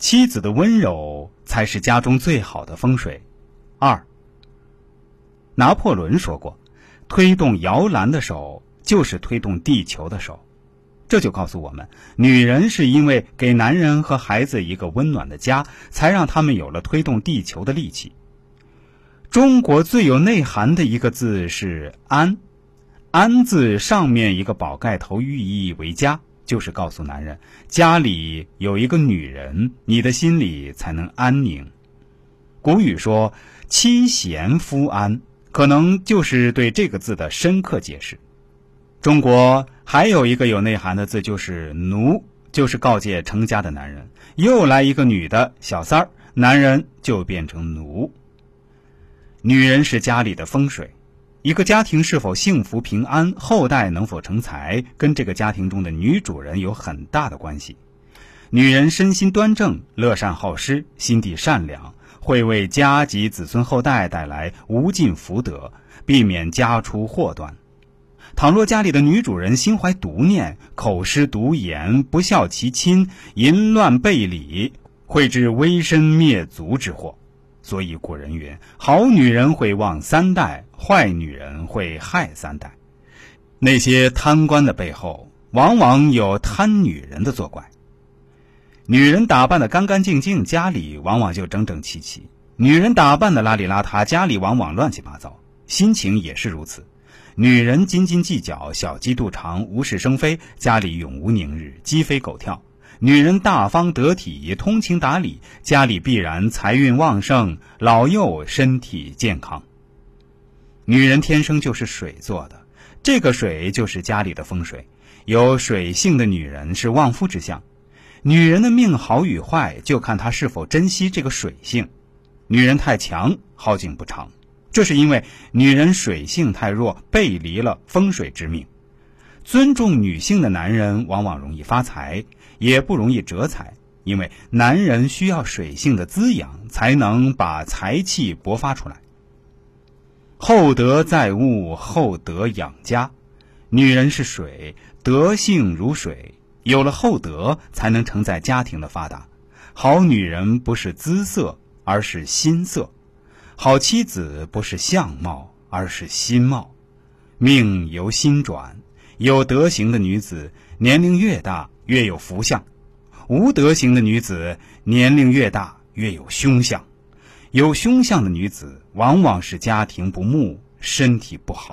妻子的温柔才是家中最好的风水。二，拿破仑说过：“推动摇篮的手就是推动地球的手。”这就告诉我们，女人是因为给男人和孩子一个温暖的家，才让他们有了推动地球的力气。中国最有内涵的一个字是“安”，“安”字上面一个宝盖头，寓意为家。就是告诉男人，家里有一个女人，你的心里才能安宁。古语说“妻贤夫安”，可能就是对这个字的深刻解释。中国还有一个有内涵的字，就是“奴”，就是告诫成家的男人，又来一个女的小三儿，男人就变成奴。女人是家里的风水。一个家庭是否幸福平安，后代能否成才，跟这个家庭中的女主人有很大的关系。女人身心端正、乐善好施、心地善良，会为家及子孙后代带来无尽福德，避免家出祸端。倘若家里的女主人心怀毒念，口失毒言，不孝其亲，淫乱背礼，会致危身灭族之祸。所以古人云：“好女人会旺三代，坏女人会害三代。”那些贪官的背后，往往有贪女人的作怪。女人打扮的干干净净，家里往往就整整齐齐；女人打扮的邋里邋遢，家里往往乱七八糟。心情也是如此。女人斤斤计较，小鸡肚肠，无事生非，家里永无宁日，鸡飞狗跳。女人大方得体、通情达理，家里必然财运旺盛，老幼身体健康。女人天生就是水做的，这个水就是家里的风水。有水性的女人是旺夫之相。女人的命好与坏，就看她是否珍惜这个水性。女人太强，好景不长，这是因为女人水性太弱，背离了风水之命。尊重女性的男人，往往容易发财。也不容易折财，因为男人需要水性的滋养，才能把财气勃发出来。厚德载物，厚德养家。女人是水，德性如水，有了厚德，才能承载家庭的发达。好女人不是姿色，而是心色；好妻子不是相貌，而是心貌。命由心转，有德行的女子，年龄越大。越有福相，无德行的女子年龄越大越有凶相，有凶相的女子往往是家庭不睦，身体不好。